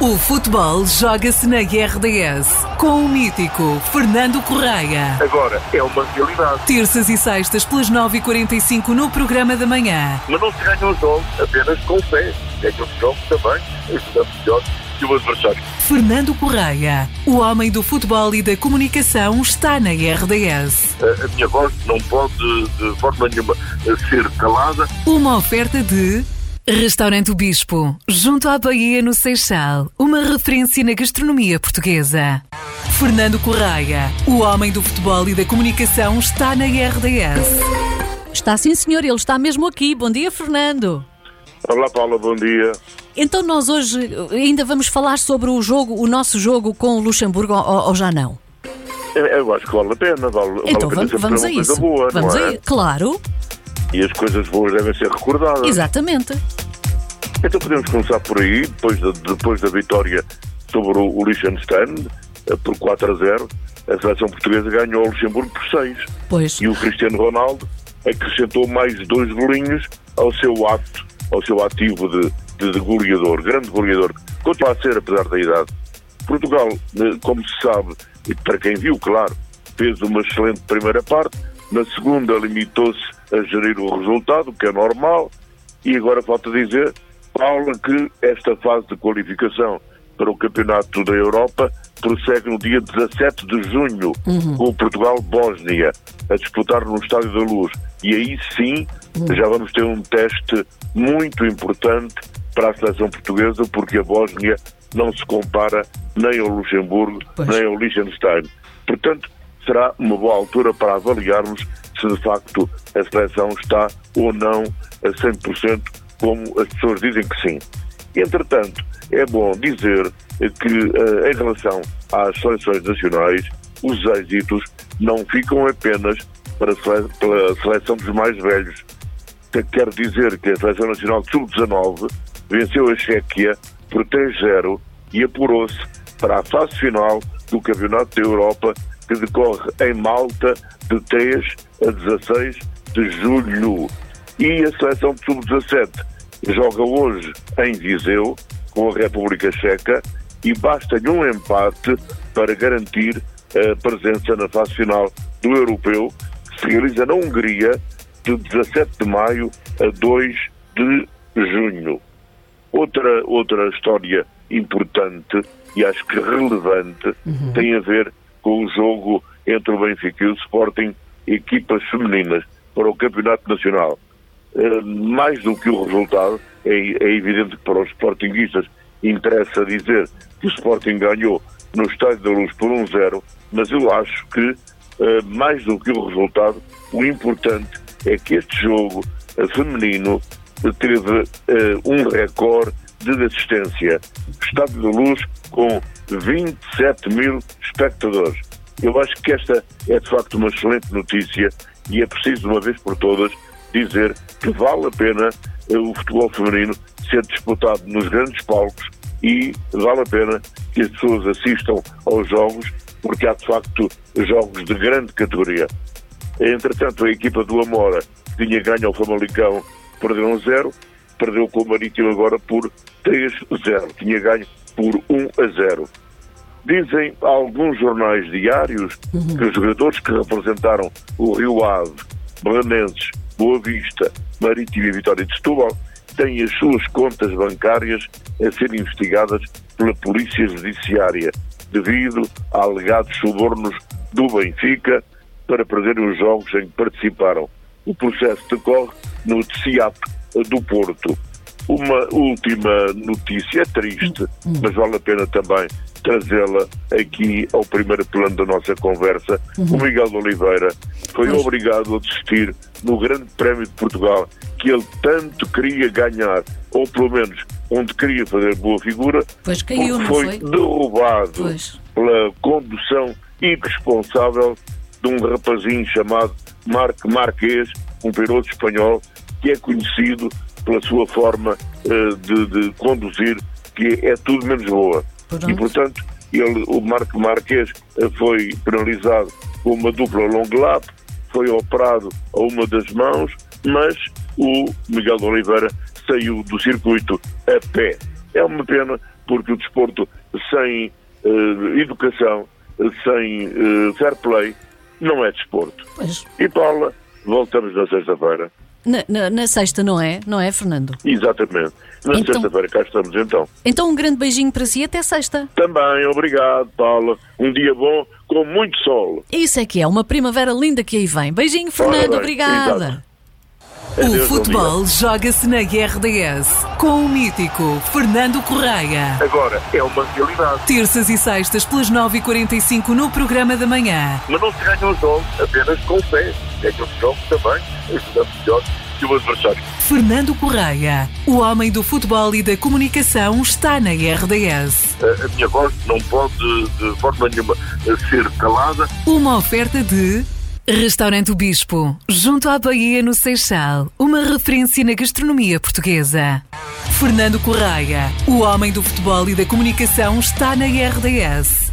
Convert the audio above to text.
O futebol joga-se na RDS com o mítico Fernando Correia. Agora é uma realidade. Terças e sextas pelas 9h45 no programa da manhã. Mas não se ganha os jogos apenas com fé. Ganha os jogos também, ajudando melhor que o adversário. Fernando Correia, o homem do futebol e da comunicação, está na RDS. A, a minha voz não pode, de forma nenhuma, ser calada. Uma oferta de. Restaurante o Bispo, junto à Bahia no Seixal, uma referência na gastronomia portuguesa. Fernando Correia, o homem do futebol e da comunicação, está na RDS. Está sim, senhor, ele está mesmo aqui. Bom dia, Fernando. Olá, Paula, bom dia. Então nós hoje ainda vamos falar sobre o jogo, o nosso jogo com o Luxemburgo ou, ou já não? Eu, eu acho que vale a pena. Vale, Então vale a vamos, pena vamos a sempre uma isso. boa, vamos não a é? isso. Claro, E as coisas boas devem ser recordadas. exatamente. Então podemos começar por aí, depois da, depois da vitória sobre o, o Liechtenstein, eh, por 4 a 0, a seleção portuguesa ganhou o Luxemburgo por 6. Pois. E o Cristiano Ronaldo acrescentou mais dois golinhos ao seu ato, ao seu ativo de, de, de goleador, grande goleador. Continua a ser, apesar da idade. Portugal, eh, como se sabe, e para quem viu, claro, fez uma excelente primeira parte, na segunda limitou-se a gerir o resultado, o que é normal, e agora falta dizer, Paula, que esta fase de qualificação para o Campeonato da Europa prossegue no dia 17 de junho, com o Portugal-Bósnia, a disputar no Estádio da Luz. E aí sim, já vamos ter um teste muito importante para a seleção portuguesa, porque a Bósnia não se compara nem ao Luxemburgo, Pois. nem ao Liechtenstein. Portanto, será uma boa altura para avaliarmos se de facto a seleção está ou não a 100%, como as pessoas dizem que sim. Entretanto, é bom dizer que eh, em relação às seleções nacionais, os êxitos não ficam apenas para pela seleção dos mais velhos. Que Quer dizer que a Seleção Nacional de Sub-19 venceu a Chequia por 3-0 e apurou-se para a fase final do Campeonato da Europa que decorre em Malta de 3 a 16 de julho. E a Seleção de Sub-17 joga hoje em Viseu com a República Checa e basta-lhe um empate para garantir a presença na fase final do Europeu que se realiza na Hungria de 17 de maio a 2 de junho. Outra, outra história importante e acho que relevante tem a ver com o jogo entre o Benfica e o Sporting, equipas femininas, para o Campeonato Nacional. Eh, mais do que o resultado, é, é evidente que para os Sportinguistas interessa dizer que o Sporting ganhou no Estádio da Luz por 1-0, mas eu acho que, eh, mais do que o resultado, o importante é que este jogo eh, feminino teve um recorde de assistência. Estádio da Luz com 27 mil espectadores. Eu acho que esta é de facto uma excelente notícia e é preciso, uma vez por todas, dizer que vale a pena eh, o futebol feminino ser disputado nos grandes palcos e vale a pena que as pessoas assistam aos jogos, porque há de facto jogos de grande categoria. Entretanto, a equipa do Amora tinha ganho ao Famalicão, perdeu um 0, perdeu com o Marítimo agora por 3-0, tinha ganho por 1 a 0. Dizem alguns jornais diários que os jogadores que representaram o Rio Ave, Belenenses, Boa Vista, Marítimo e Vitória de Setúbal têm as suas contas bancárias a serem investigadas pela Polícia Judiciária devido a alegados subornos do Benfica para perderem os jogos em que participaram. O processo decorre no TCIAP do Porto. Uma última notícia, triste, mas vale a pena também trazê-la aqui ao primeiro plano da nossa conversa. O Miguel de Oliveira foi Pois. obrigado a desistir no Grande Prémio de Portugal, que ele tanto queria ganhar, ou pelo menos onde queria fazer boa figura, Pois caiu, foi, foi? derrubado Pois. pela condução irresponsável de um rapazinho chamado Marco Marquês, um piloto espanhol, que é conhecido pela sua forma de, de conduzir, que é tudo menos boa. Pronto. E, portanto, ele, o Marco Marquês eh, foi penalizado com uma dupla long lap, foi operado a uma das mãos, mas o Miguel de Oliveira saiu do circuito a pé. É uma pena porque o desporto sem uh, educação, sem fair play, não é desporto. Pois. E Paula, voltamos na sexta-feira. Na, na, na, sexta, não é? Não é, Fernando? Exatamente. Na então, sexta-feira cá estamos então. Então um grande beijinho para si até sexta. Também, obrigado, Paula. Um dia bom com muito sol. Isso é que é, uma primavera linda que aí vem. Beijinho, Fernando, obrigada. Exato. O futebol joga-se na RDS com o mítico Fernando Correia. Agora é uma realidade. Terças e sextas pelas 9h45 no programa da manhã. Mas não se ganha os jogos apenas com fé. É jogos também ajudamos melhor que o adversário. Fernando Correia, o homem do futebol e da comunicação, está na RDS. A, a minha voz não pode de forma nenhuma ser calada. Uma oferta de Restaurante Bispo, junto à Bahia no Seixal, uma referência na gastronomia portuguesa. Fernando Correia, o homem do futebol e da comunicação, está na RDS.